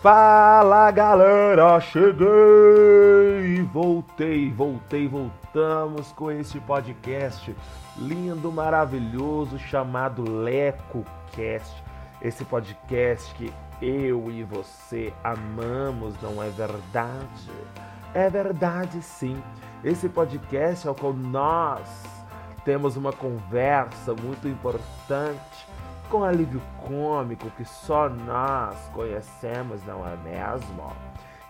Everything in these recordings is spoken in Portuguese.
Fala galera, cheguei! Voltei, voltei, voltamos com este podcast lindo, maravilhoso chamado LecoCast. Esse podcast que eu e você amamos, não é verdade? É verdade sim. Esse podcast é o qual nós temos uma conversa muito importante com alívio cômico que só nós conhecemos, não é mesmo?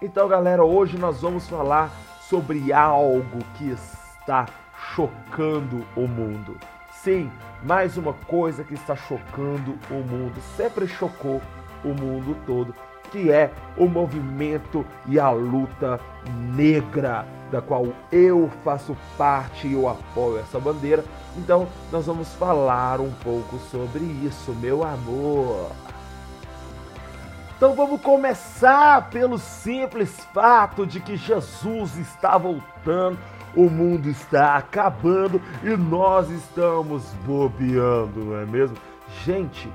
Então, galera, hoje nós vamos falar sobre algo que está chocando o mundo. Sim, mais uma coisa que está chocando o mundo, sempre chocou o mundo todo, que é o movimento e a luta negra, da qual eu faço parte e eu apoio essa bandeira. Então, nós vamos falar um pouco sobre isso, meu amor. Então vamos começar pelo simples fato de que Jesus está voltando, o mundo está acabando e nós estamos bobeando, não é mesmo? Gente,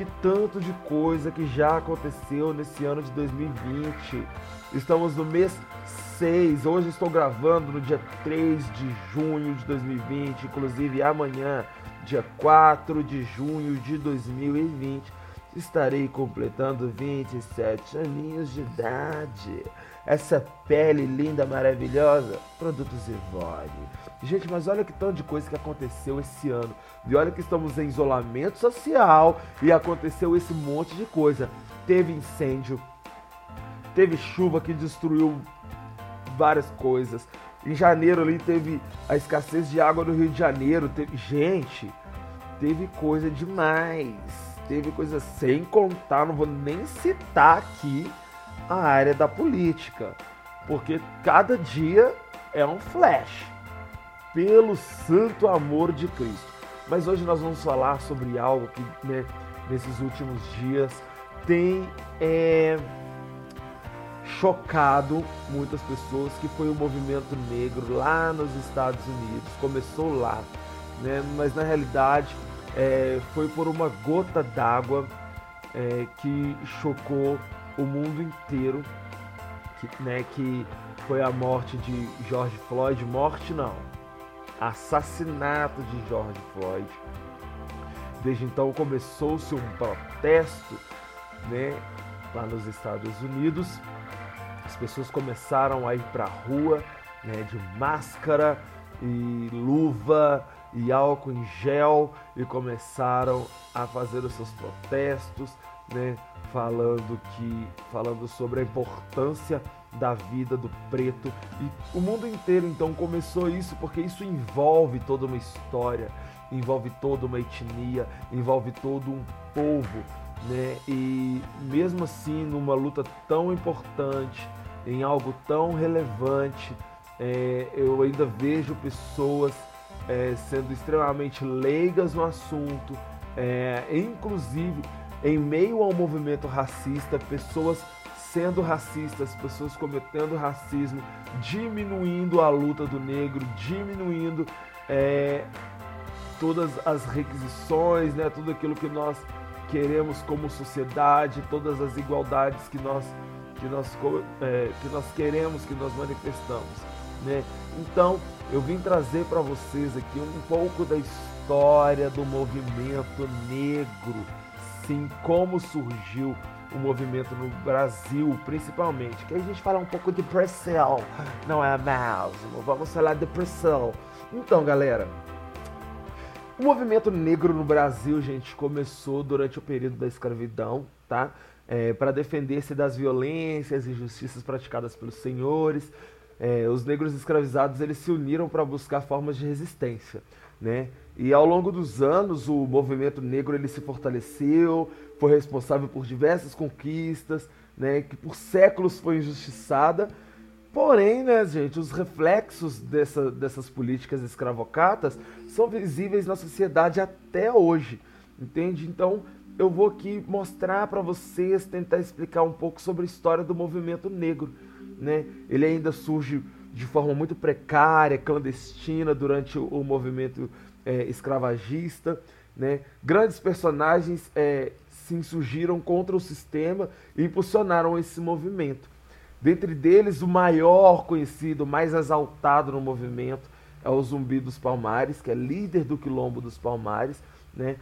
que tanto de coisa que já aconteceu nesse ano de 2020. Estamos no mês 6, hoje estou gravando no dia 3 de junho de 2020, inclusive amanhã, dia 4 de junho de 2020, estarei completando 27 aninhos de idade essa pele linda, maravilhosa, produtos Evore. Gente, mas olha que tanto de coisa que aconteceu esse ano. E olha que estamos em isolamento social e aconteceu esse monte de coisa. Teve incêndio, teve chuva que destruiu várias coisas. Em janeiro ali teve a escassez de água no Rio de Janeiro. Teve... Gente, teve coisa demais. Teve coisa sem contar, não vou nem citar aqui a área da política, porque cada dia é um flash, pelo santo amor de Cristo. Mas hoje nós vamos falar sobre algo que né, nesses últimos dias tem é, chocado muitas pessoas, que foi o movimento negro lá nos Estados Unidos. Começou lá, né, mas na realidade é, foi por uma gota d'água é, que chocou o mundo inteiro, que, né, que foi a morte de George Floyd, morte não, assassinato de George Floyd. Desde então começou-se um protesto, né, lá nos Estados Unidos. As pessoas começaram a ir para a rua, né, de máscara e luva e álcool em gel e começaram a fazer os seus protestos, né, falando que falando sobre a importância da vida do preto e o mundo inteiro então começou isso porque isso envolve toda uma história, envolve toda uma etnia, envolve todo um povo, né? E mesmo assim numa luta tão importante, em algo tão relevante, é, eu ainda vejo pessoas é, sendo extremamente leigas no assunto, é, inclusive em meio ao movimento racista, pessoas sendo racistas, pessoas cometendo racismo, diminuindo a luta do negro, diminuindo é, todas as requisições, né, tudo aquilo que nós queremos como sociedade, todas as igualdades que nós que nós, é, que nós queremos, que nós manifestamos. Né? Então, eu vim trazer para vocês aqui um pouco da história do movimento negro assim como surgiu o movimento no Brasil, principalmente. Que a gente fala um pouco de Brasil, não é mesmo? Vamos falar de Brasil. Então, galera, o movimento negro no Brasil, gente, começou durante o período da escravidão, tá? É, para defender-se das violências e injustiças praticadas pelos senhores. É, os negros escravizados eles se uniram para buscar formas de resistência, né? E ao longo dos anos, o movimento negro ele se fortaleceu, foi responsável por diversas conquistas, né, que por séculos foi injustiçada. Porém, né, gente, os reflexos dessa, dessas políticas escravocatas são visíveis na sociedade até hoje, entende? Então, eu vou aqui mostrar para vocês, tentar explicar um pouco sobre a história do movimento negro, né? Ele ainda surge de forma muito precária, clandestina durante o movimento é, escravagista. Né? Grandes personagens é, se insurgiram contra o sistema e impulsionaram esse movimento. Dentre deles, o maior conhecido, mais exaltado no movimento, é o Zumbi dos Palmares, que é líder do Quilombo dos Palmares. Né?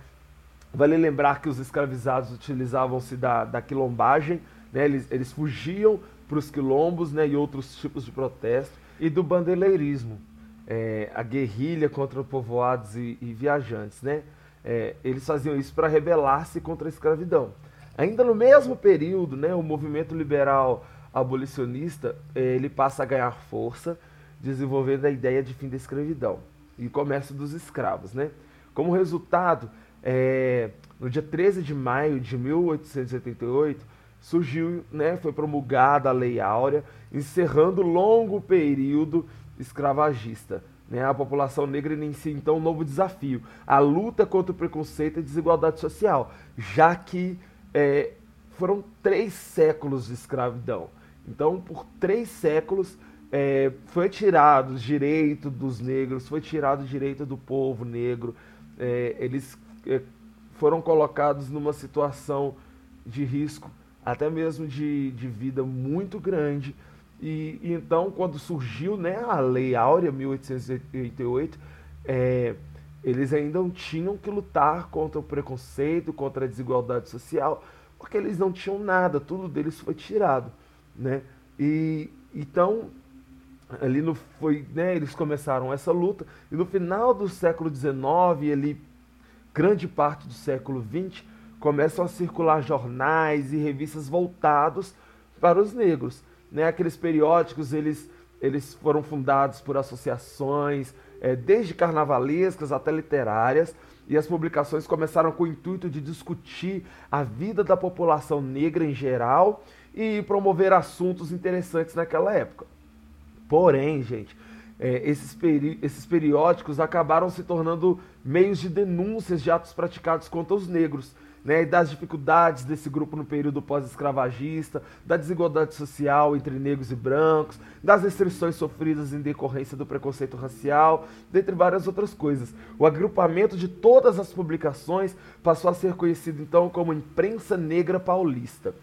Vale lembrar que os escravizados utilizavam-se da, da quilombagem, né? eles, eles fugiam para os quilombos né? e outros tipos de protesto, e do bandeireirismo, é, a guerrilha contra povoados e, e viajantes. Né? É, eles faziam isso para rebelar-se contra a escravidão. Ainda no mesmo período, né, o movimento liberal abolicionista é, ele passa a ganhar força, desenvolvendo a ideia de fim da escravidão e comércio dos escravos. Né? Como resultado, é, no dia 13 de maio de 1888, surgiu, né, foi promulgada a Lei Áurea, encerrando longo período escravagista. Né? A população negra inicia então um novo desafio, a luta contra o preconceito e desigualdade social, já que é, foram três séculos de escravidão. Então, por três séculos, é, foi tirado o direito dos negros, foi tirado o direito do povo negro, é, eles é, foram colocados numa situação de risco, até mesmo de, de vida muito grande. E, e, então, quando surgiu né, a Lei Áurea, 1888, é, eles ainda não tinham que lutar contra o preconceito, contra a desigualdade social, porque eles não tinham nada, tudo deles foi tirado. Né? E então, ali no, foi, né, eles começaram essa luta, e no final do século XIX, ali, grande parte do século XX, começam a circular jornais e revistas voltados para os negros. Né? Aqueles periódicos, eles, eles foram fundados por associações, é, desde carnavalescas até literárias, e as publicações começaram com o intuito de discutir a vida da população negra em geral e promover assuntos interessantes naquela época. Porém, gente, é, esses, peri esses periódicos acabaram se tornando meios de denúncias de atos praticados contra os negros né, das dificuldades desse grupo no período pós-escravagista, da desigualdade social entre negros e brancos, das restrições sofridas em decorrência do preconceito racial, dentre várias outras coisas. O agrupamento de todas as publicações passou a ser conhecido então como Imprensa Negra Paulista.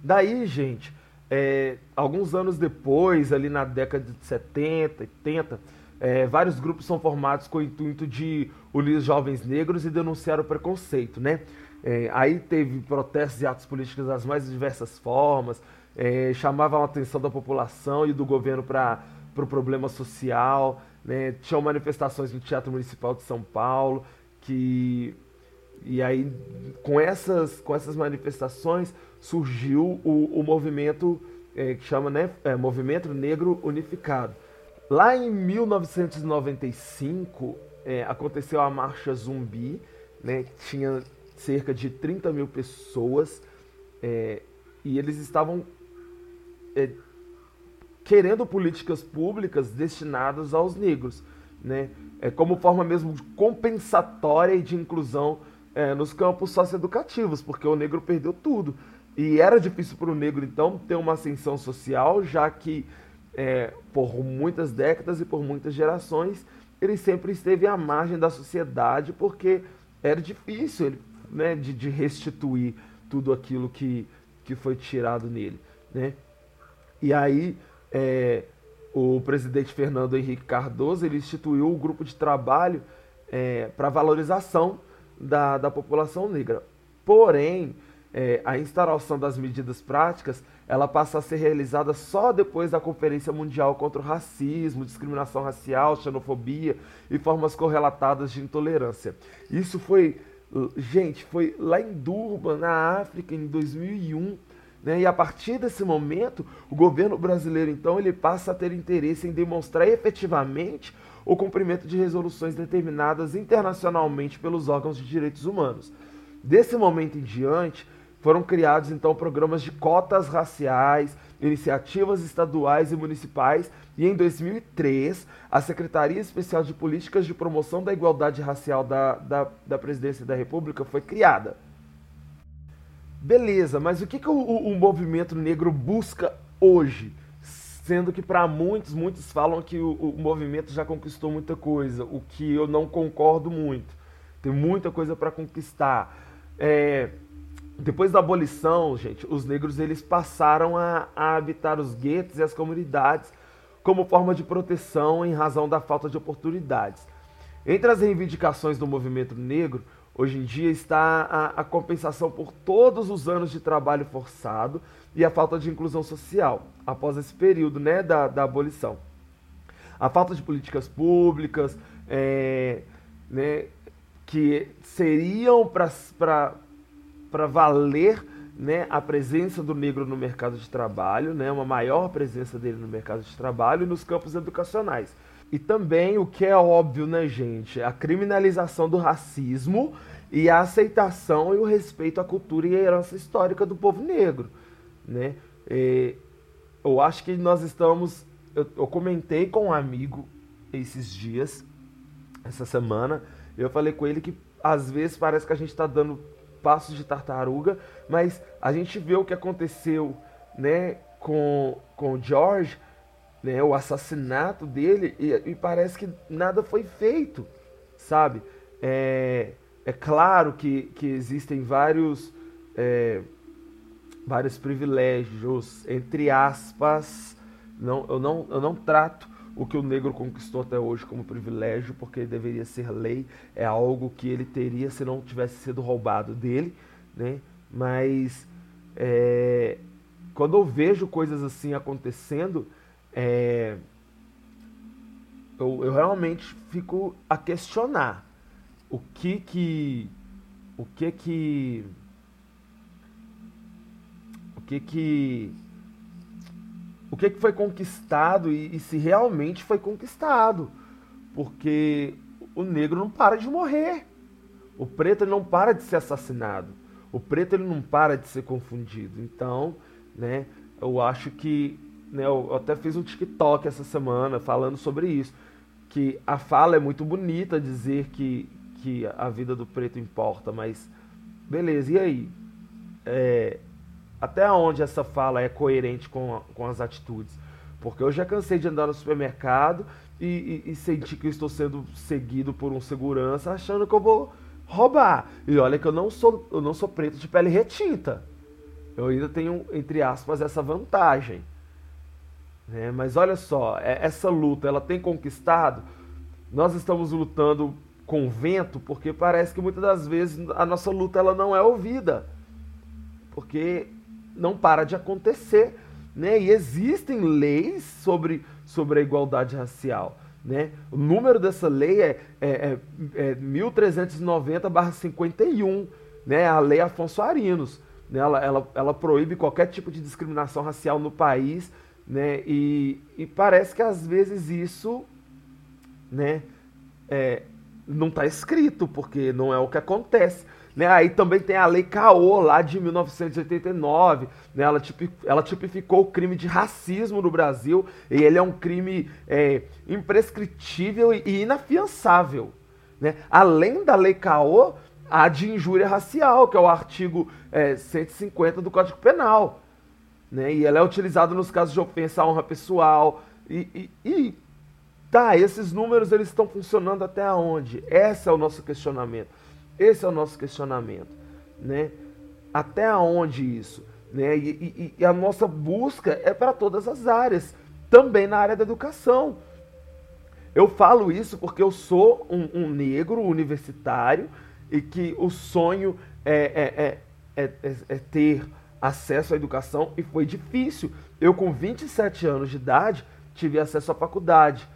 Daí, gente, é, alguns anos depois, ali na década de 70, 80, é, vários grupos são formados com o intuito de unir jovens negros e denunciar o preconceito, né? É, aí teve protestos e atos políticos das mais diversas formas, é, chamavam a atenção da população e do governo para o pro problema social. Né? Tinham manifestações no Teatro Municipal de São Paulo, que e aí com essas, com essas manifestações surgiu o, o movimento é, que chama né, é, Movimento Negro Unificado. Lá em 1995 é, aconteceu a Marcha Zumbi, né, que tinha cerca de 30 mil pessoas é, e eles estavam é, querendo políticas públicas destinadas aos negros, né? É, como forma mesmo compensatória e de inclusão é, nos campos socioeducativos, porque o negro perdeu tudo. E era difícil para o negro, então, ter uma ascensão social, já que é, por muitas décadas e por muitas gerações, ele sempre esteve à margem da sociedade, porque era difícil, ele né, de, de restituir tudo aquilo que, que foi tirado nele. Né? E aí é, o presidente Fernando Henrique Cardoso ele instituiu um grupo de trabalho é, para valorização da, da população negra. Porém, é, a instauração das medidas práticas ela passa a ser realizada só depois da Conferência Mundial contra o Racismo, Discriminação Racial, Xenofobia e formas correlatadas de intolerância. Isso foi Gente, foi lá em Durban, na África, em 2001. Né? E a partir desse momento, o governo brasileiro, então, ele passa a ter interesse em demonstrar efetivamente o cumprimento de resoluções determinadas internacionalmente pelos órgãos de direitos humanos. Desse momento em diante, foram criados então programas de cotas raciais, iniciativas estaduais e municipais, e em 2003, a Secretaria Especial de Políticas de Promoção da Igualdade Racial da, da, da Presidência da República foi criada. Beleza, mas o que, que o, o movimento negro busca hoje? Sendo que para muitos, muitos falam que o, o movimento já conquistou muita coisa, o que eu não concordo muito. tem muita coisa para conquistar. É, depois da abolição, gente, os negros eles passaram a, a habitar os guetos e as comunidades como forma de proteção em razão da falta de oportunidades. Entre as reivindicações do movimento negro, hoje em dia está a, a, compensação por todos os anos de trabalho forçado e a falta de inclusão social após esse período né, da, da abolição. A falta de políticas públicas é, né, que seriam para valer né, a presença do negro no mercado de trabalho, né, uma maior presença dele no mercado de trabalho e nos campos educacionais. E também o que é óbvio, né, gente, a criminalização do racismo e a aceitação e o respeito à cultura e à herança histórica do povo negro, né? E eu acho que nós estamos, eu, eu comentei com um amigo esses dias, essa semana, eu falei com ele que às vezes parece que a gente está dando passos de tartaruga, mas a gente vê o que aconteceu, né, com, com George, né, o assassinato dele, e, e parece que nada foi feito, sabe? É, é claro que, que existem vários, é, vários privilégios, entre aspas, não, eu, não, eu não trato o que o negro conquistou até hoje como privilégio, porque deveria ser lei, é algo que ele teria se não tivesse sido roubado dele, né? Mas é, quando eu vejo coisas assim acontecendo, é, eu, eu realmente fico a questionar o que que o que que o que que o que, que foi conquistado e, e se realmente foi conquistado. Porque o negro não para de morrer. O preto não para de ser assassinado. O preto ele não para de ser confundido. Então, né, eu acho que. Né, eu até fiz um TikTok essa semana falando sobre isso. Que a fala é muito bonita dizer que, que a vida do preto importa, mas beleza, e aí? É, até onde essa fala é coerente com, com as atitudes. Porque eu já cansei de andar no supermercado e, e, e sentir que eu estou sendo seguido por um segurança achando que eu vou roubar. E olha que eu não sou, eu não sou preto de pele retinta. Eu ainda tenho, entre aspas, essa vantagem. Né? Mas olha só, é, essa luta, ela tem conquistado. Nós estamos lutando com vento porque parece que muitas das vezes a nossa luta ela não é ouvida. Porque não para de acontecer. Né? E existem leis sobre, sobre a igualdade racial. Né? O número dessa lei é, é, é, é 1390-51, né? a Lei Afonso Arinos. Né? Ela, ela, ela proíbe qualquer tipo de discriminação racial no país. Né? E, e parece que às vezes isso né, é, não está escrito, porque não é o que acontece. Né? Aí também tem a Lei Caô, lá de 1989. Né? Ela, ela tipificou o crime de racismo no Brasil. E ele é um crime é, imprescritível e inafiançável. Né? Além da Lei Caô, a de injúria racial, que é o artigo é, 150 do Código Penal. Né? E ela é utilizada nos casos de ofensa à honra pessoal. E, e, e tá, esses números eles estão funcionando até onde? Esse é o nosso questionamento. Esse é o nosso questionamento, né? Até onde isso? Né? E, e, e a nossa busca é para todas as áreas, também na área da educação. Eu falo isso porque eu sou um, um negro universitário e que o sonho é, é, é, é, ter acesso à educação e foi difícil. Eu, com 27 anos de idade, tive acesso à faculdade.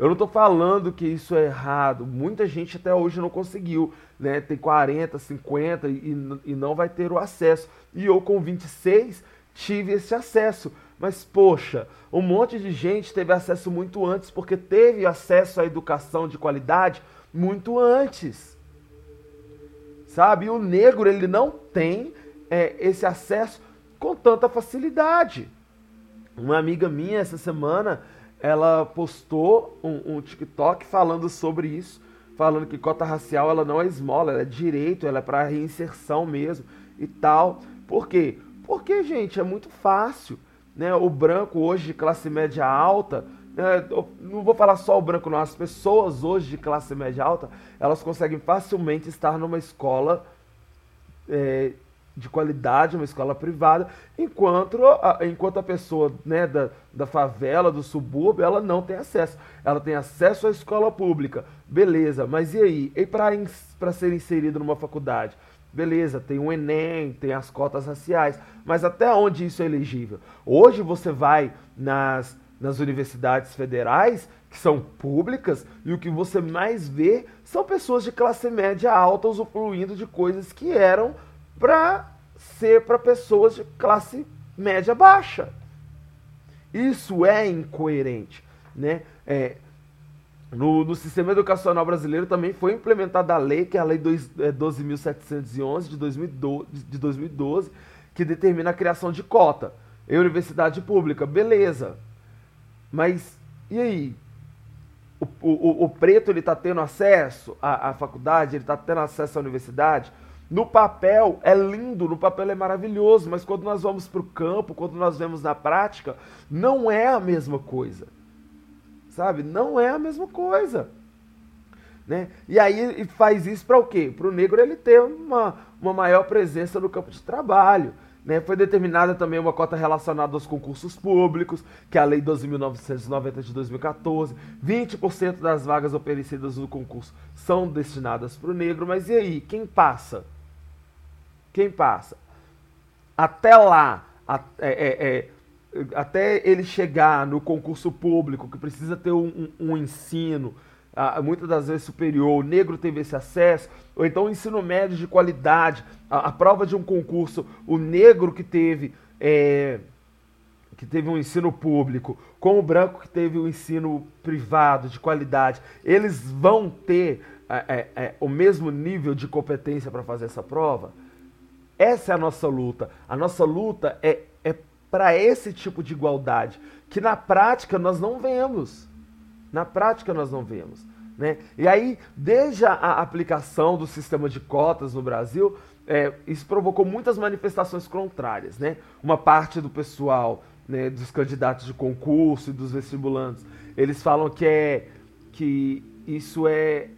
Eu não estou falando que isso é errado. Muita gente até hoje não conseguiu, né? Tem 40, 50 e, e não vai ter o acesso. E eu com 26 tive esse acesso. Mas poxa, um monte de gente teve acesso muito antes porque teve acesso à educação de qualidade muito antes. Sabe? E o negro ele não tem é, esse acesso com tanta facilidade. Uma amiga minha essa semana ela postou um, um, TikTok falando sobre isso, falando que cota racial ela não é esmola, ela é direito, ela é para reinserção mesmo e tal. Por quê? Porque, gente, é muito fácil. Né? O branco hoje de classe média alta, é, não vou falar só o branco, não. As pessoas hoje de classe média alta, elas conseguem facilmente estar numa escola é, de qualidade, uma escola privada, enquanto a, enquanto a pessoa né, da, da favela, do subúrbio, ela não tem acesso. Ela tem acesso à escola pública. Beleza, mas e aí? E para ser inserido numa faculdade? Beleza, tem o Enem, tem as cotas raciais, mas até onde isso é elegível? Hoje você vai nas, nas universidades federais, que são públicas, e o que você mais vê são pessoas de classe média alta usufruindo de coisas que eram para ser para pessoas de classe média baixa. Isso é incoerente, né? É, no, no, sistema educacional brasileiro também foi implementada a lei, que é a Lei 12.711 é, de 2012, de 2012, que determina a criação de cota em universidade pública. Beleza. Mas e aí? O, o, o preto ele está tendo acesso à, à faculdade, ele está tendo acesso à universidade? No papel é lindo, no papel é maravilhoso, mas quando nós vamos para o campo, quando nós vemos na prática, não é a mesma coisa. Sabe? Não é a mesma coisa. Né? E aí faz isso para o quê? Para o negro ele ter uma, uma maior presença no campo de trabalho. Né? Foi determinada também uma cota relacionada aos concursos públicos, que é a Lei 12.990 de 2014. 20% das vagas oferecidas no concurso são destinadas para o negro. Mas e aí? Quem passa? Quem passa? Até lá, é, é, é, até ele chegar no concurso público, que precisa ter um, um, um ensino, muitas das vezes superior, o negro teve esse acesso, ou então o ensino médio de qualidade, a, a prova de um concurso, o negro que teve é, que teve um ensino público, com o branco que teve um ensino privado de qualidade, eles vão ter é, é, é o mesmo nível de competência para fazer essa prova? Essa é a nossa luta. A nossa luta é, é para esse tipo de igualdade, que na prática nós não vemos. Na prática nós não vemos. Né? E aí, desde a, aplicação do sistema de cotas no Brasil, é, isso provocou muitas manifestações contrárias. Né? Uma parte do pessoal, né, dos candidatos de concurso e dos vestibulantes, eles falam que, é, que isso é,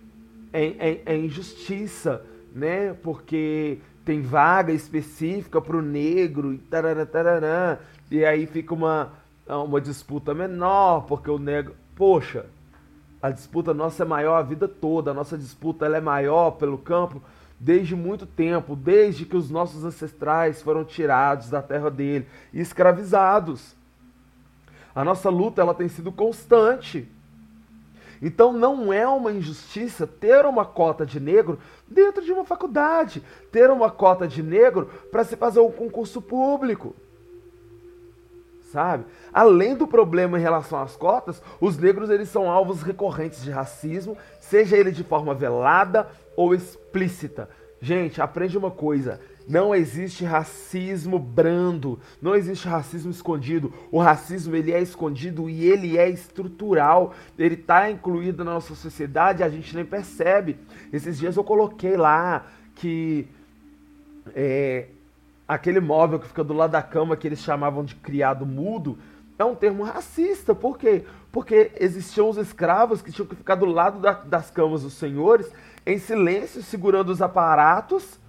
é, é, é injustiça, né? porque tem vaga específica para o negro e tarará, tarará, e aí fica uma, uma disputa menor, porque o negro. Poxa, a disputa nossa é maior a vida toda, a nossa disputa ela é maior pelo campo desde muito tempo, desde que os nossos ancestrais foram tirados da terra dele e escravizados. A nossa luta ela tem sido constante. Então não é uma injustiça ter uma cota de negro dentro de uma faculdade, ter uma cota de negro para se fazer um concurso público. Sabe? Além do problema em relação às cotas, os negros eles são alvos recorrentes de racismo, seja ele de forma velada ou explícita. Gente, aprende uma coisa: não existe racismo brando, não existe racismo escondido. O racismo ele é escondido e ele é estrutural. Ele está incluído na nossa sociedade, a gente nem percebe. Esses dias eu coloquei lá que é, aquele móvel que fica do lado da cama que eles chamavam de criado mudo é um termo racista. Por quê? Porque existiam os escravos que tinham que ficar do lado da, das camas dos senhores em silêncio, segurando os aparatos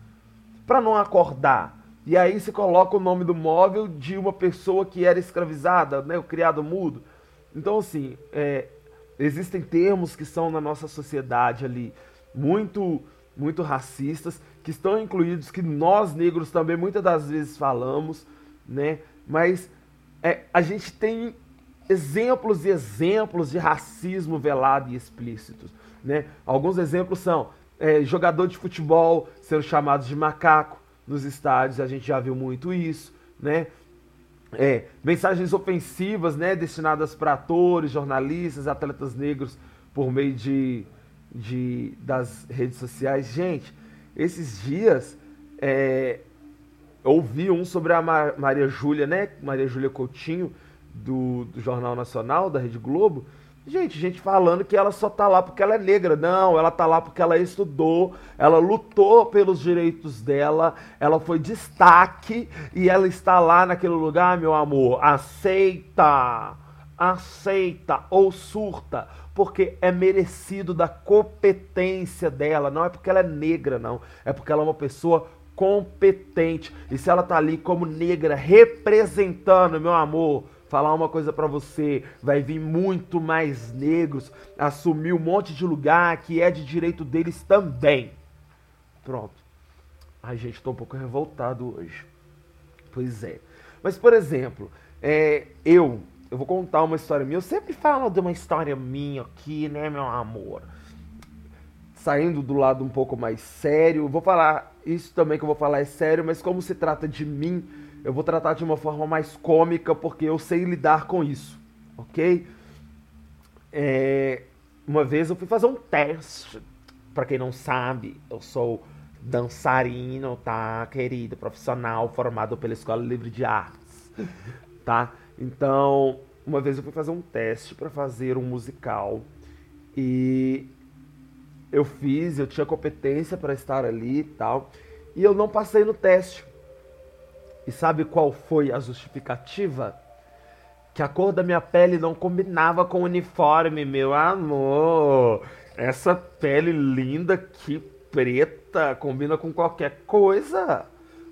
para não acordar. E aí se coloca o nome do móvel de uma pessoa que era escravizada, né, o criado mudo. Então, assim, é, existem termos que são na nossa sociedade ali muito, muito racistas, que estão incluídos, que nós negros também muitas das vezes falamos, né? Mas é, a gente tem exemplos e exemplos de racismo velado e explícitos, né? Alguns exemplos são é, jogador de futebol sendo chamados de macaco nos estádios, a gente já viu muito isso, né? É, mensagens ofensivas, né, destinadas para atores, jornalistas, atletas negros por meio de, de das redes sociais. Gente, esses dias é, ouvi um sobre a Maria Júlia, né, Maria Júlia Coutinho do, do Jornal Nacional da Rede Globo, Gente, gente falando que ela só tá lá porque ela é negra. Não, ela tá lá porque ela estudou, ela lutou pelos direitos dela, ela foi destaque e ela está lá naquele lugar, meu amor. Aceita! aceita ou surta porque é merecido da competência dela, não é porque ela é negra, não, é porque ela é uma pessoa competente. E se ela tá ali como negra representando, meu amor, falar uma coisa para você, vai vir muito mais negros assumir um monte de lugar que é de direito deles também. Pronto. Ai, gente, tô um pouco revoltado hoje. Pois é. Mas, por exemplo, é, eu, eu vou contar uma história minha. Eu sempre falo de uma história minha aqui, né, meu amor? Saindo do lado um pouco mais sério. Vou falar, isso também que eu vou falar é sério, mas como se trata de mim, eu vou tratar de uma forma mais cômica, porque eu sei lidar com isso, ok? É, uma vez eu fui fazer um teste. Para quem não sabe, eu sou dançarino, tá, querido? Profissional formado pela Escola Livre de Artes, tá? Então, uma vez eu fui fazer um teste para fazer um musical e eu fiz, eu tinha competência para estar ali e tal, e eu não passei no teste. E sabe qual foi a justificativa? Que a cor da minha pele não combinava com o uniforme, meu amor. Essa pele linda que preta combina com qualquer coisa.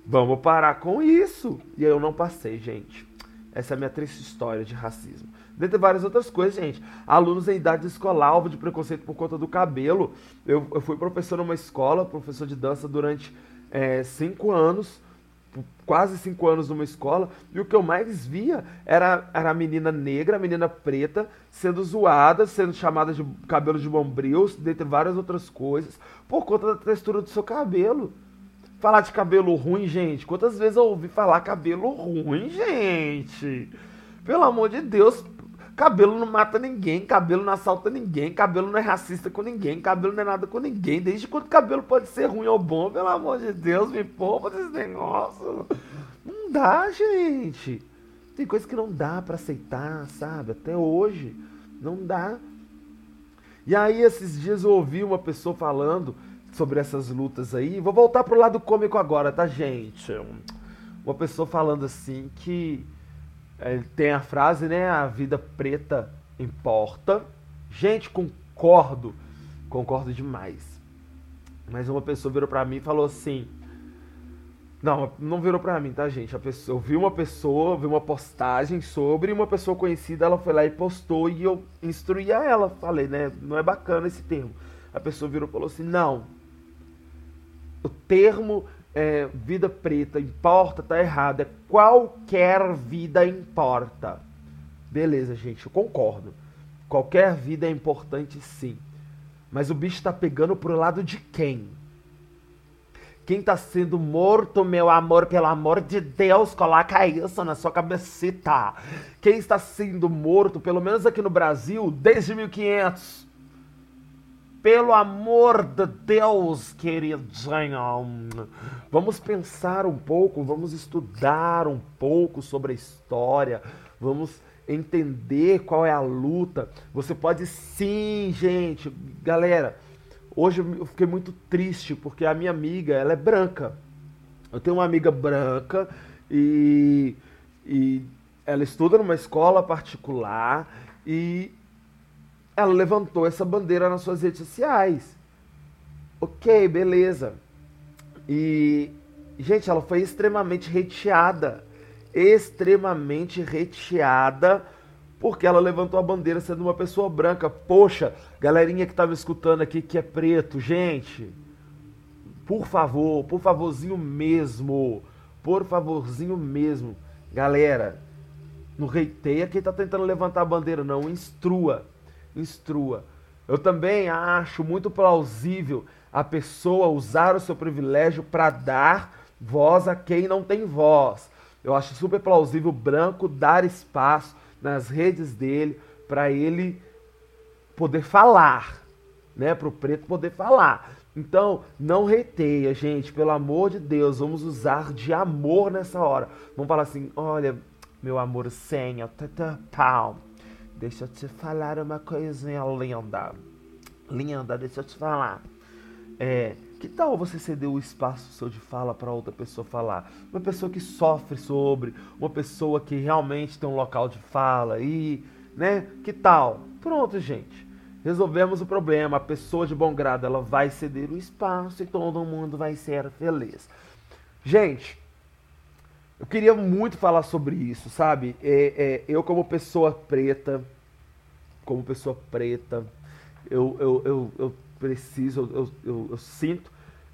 Vamos parar com isso. E eu não passei, gente. Essa é a minha triste história de racismo. Dentre várias outras coisas, gente. Alunos em idade escolar, alvo de preconceito por conta do cabelo. Eu, eu fui professor numa escola, professor de dança durante é, cinco anos quase cinco anos numa escola, e o que eu mais via era, era a menina negra, a menina preta, sendo zoada, sendo chamada de cabelo de bombril, dentre várias outras coisas, por conta da textura do seu cabelo. Falar de cabelo ruim, gente, quantas vezes eu ouvi falar cabelo ruim, gente? Pelo amor de Deus, Cabelo não mata ninguém, cabelo não assalta ninguém, cabelo não é racista com ninguém, cabelo não é nada com ninguém. Desde quando cabelo pode ser ruim ou bom, pelo amor de Deus, me poupa desse negócio. Não dá, gente. Tem coisa que não dá para aceitar, sabe? Até hoje. Não dá. E aí, esses dias eu ouvi uma pessoa falando sobre essas lutas aí. Vou voltar pro lado cômico agora, tá, gente? Uma pessoa falando assim que ele tem a frase, né? A vida preta importa. Gente, concordo. Concordo demais. Mas uma pessoa virou pra mim e falou assim. Não, não virou pra mim, tá, gente? A pessoa, eu vi uma pessoa, vi uma postagem sobre uma pessoa conhecida, ela foi lá e postou e eu instruí a ela. Falei, né? Não é bacana esse termo. A pessoa virou e falou assim: não. O termo é, vida preta importa, tá errado. É qualquer vida importa. Beleza, gente, eu concordo. Qualquer vida é importante sim. Mas o bicho tá pegando pro lado de quem? Quem tá sendo morto, meu amor, pelo amor de Deus, coloca isso na sua cabecita. Quem está sendo morto, pelo menos aqui no Brasil, desde 1500? Pelo amor de Deus, queridinho, vamos pensar um pouco, vamos estudar um pouco sobre a história, vamos entender qual é a luta. Você pode sim, gente, galera. Hoje eu fiquei muito triste porque a minha amiga, ela é branca. Eu tenho uma amiga branca e, e ela estuda numa escola particular e ela levantou essa bandeira nas suas redes sociais. Ok, beleza. E, gente, ela foi extremamente reteada. Extremamente reteada porque ela levantou a bandeira sendo uma pessoa branca. Poxa, galerinha que estava escutando aqui que é preto, gente, por favor, por favorzinho mesmo, por favorzinho mesmo, galera, não reiteia quem está tentando levantar a bandeira, não, instrua instrua. Eu também acho muito plausível a pessoa usar o seu privilégio para dar voz a quem não tem voz. Eu acho super plausível o branco dar espaço nas redes dele para ele poder falar, né? Para o preto poder falar. Então, não reteia, gente, pelo amor de Deus, vamos usar de amor nessa hora. Vamos falar assim: olha, meu amor, senha, pau. Deixa eu te falar uma coisinha linda. Linda, deixa eu te falar. É, que tal você ceder o espaço seu de fala para outra pessoa falar? Uma pessoa que sofre sobre, uma pessoa que realmente tem um local de fala e né? Que tal? Pronto, gente. Resolvemos o problema. A pessoa de bom grado, ela vai ceder o espaço e todo mundo vai ser feliz. Gente, eu queria muito falar sobre isso, sabe? É, é, eu como pessoa preta, como pessoa preta, eu, eu, eu, eu preciso, eu, eu, eu sinto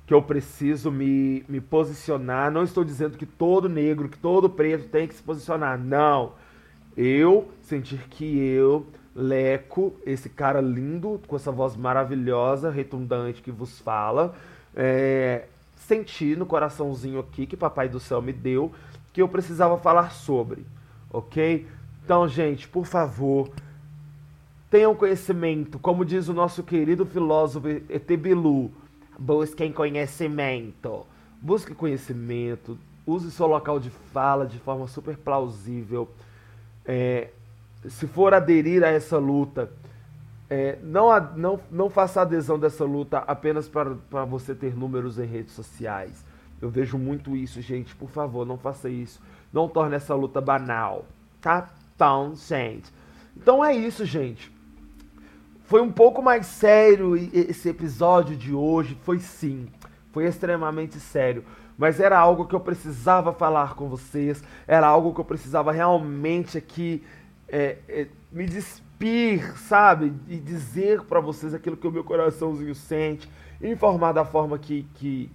que eu preciso me, me posicionar. Não estou dizendo que todo negro, que todo preto tem que se posicionar. Não. Eu sentir que eu, Leco, esse cara lindo, com essa voz maravilhosa, retundante que vos fala, é, senti no coraçãozinho aqui que Papai do Céu me deu que eu precisava falar sobre, ok? Então, gente, por favor, tenham conhecimento, como diz o nosso querido filósofo Etebilu, Busquem conhecimento. Busque conhecimento. Use seu local de fala de forma super plausível. É, se for aderir a essa luta, é, não, não, não faça adesão dessa luta apenas para você ter números em redes sociais. Eu vejo muito isso, gente. Por favor, não faça isso. Não torne essa luta banal. Tá? Então, gente. Então é isso, gente. Foi um pouco mais sério esse episódio de hoje, foi sim. Foi extremamente sério. Mas era algo que eu precisava falar com vocês. Era algo que eu precisava realmente aqui é, é, me despir, sabe? E dizer para vocês aquilo que o meu coraçãozinho sente. Informar da forma que, que,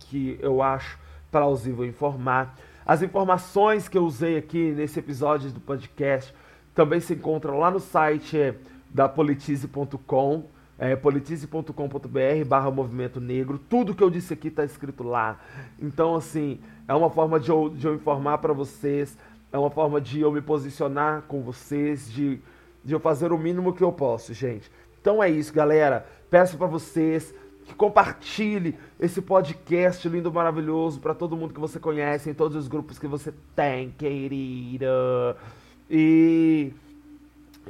que eu acho plausível informar. As informações que eu usei aqui nesse episódio do podcast também se encontram lá no site é, da politize.com, é, politize.com.br barra movimento negro. Tudo que eu disse aqui está escrito lá. Então, assim, é uma forma de eu, de eu informar para vocês, é uma forma de eu me posicionar com vocês, de, de eu fazer o mínimo que eu posso, gente. Então é isso, galera. Peço para vocês que compartilhe esse podcast lindo, maravilhoso para todo mundo que você conhece, em todos os grupos que você tem, querida. E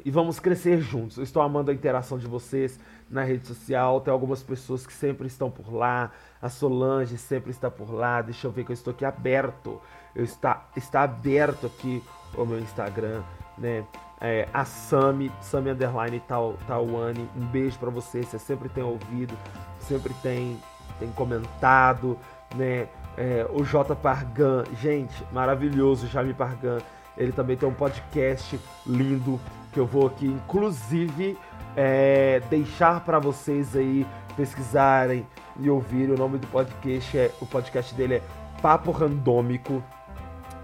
e vamos crescer juntos. Eu estou amando a interação de vocês na rede social. Tem algumas pessoas que sempre estão por lá. A Solange sempre está por lá. Deixa eu ver que eu estou aqui aberto. Eu está, está aberto aqui o meu Instagram, né? É, a Sami, Sami Underline Tawane, um beijo para você. Você sempre tem ouvido, sempre tem, tem comentado, né? É, o J Pargan, gente, maravilhoso, Jaime Pargan. Ele também tem um podcast lindo que eu vou aqui, inclusive, é, deixar para vocês aí pesquisarem e ouvirem. O nome do podcast é o podcast dele é Papo Randômico.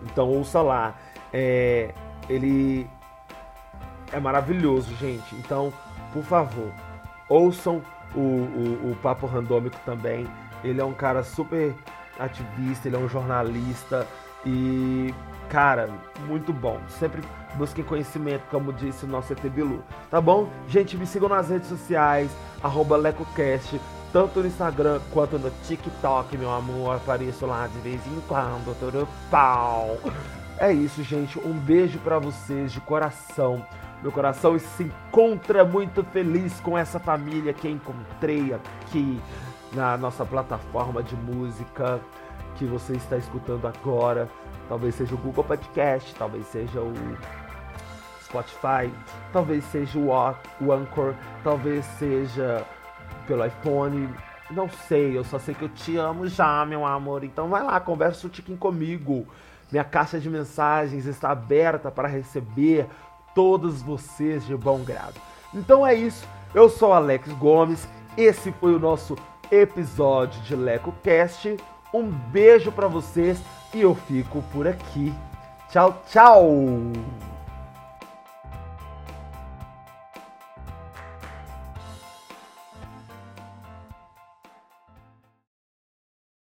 Então ouça lá. É, ele é maravilhoso, gente. Então, por favor, ouçam o, o, o Papo Randômico também. Ele é um cara super ativista, ele é um jornalista e Cara, muito bom. Sempre busquem conhecimento, como disse o nosso ET Bilu. Tá bom? Gente, me sigam nas redes sociais, LecoCast, tanto no Instagram quanto no TikTok, meu amor. Apareço lá de vez em quando, todo pau. É isso, gente. Um beijo para vocês de coração. Meu coração se encontra muito feliz com essa família que encontrei aqui na nossa plataforma de música que você está escutando agora. Talvez seja o Google Podcast, talvez seja o Spotify, talvez seja o Anchor, talvez seja pelo iPhone. Não sei, eu só sei que eu te amo já, meu amor. Então vai lá, conversa um tiquinho comigo. Minha caixa de mensagens está aberta para receber todos vocês de bom grado. Então é isso. Eu sou Alex Gomes. Esse foi o nosso episódio de LecoCast. Um beijo para vocês e eu fico por aqui. Tchau, tchau!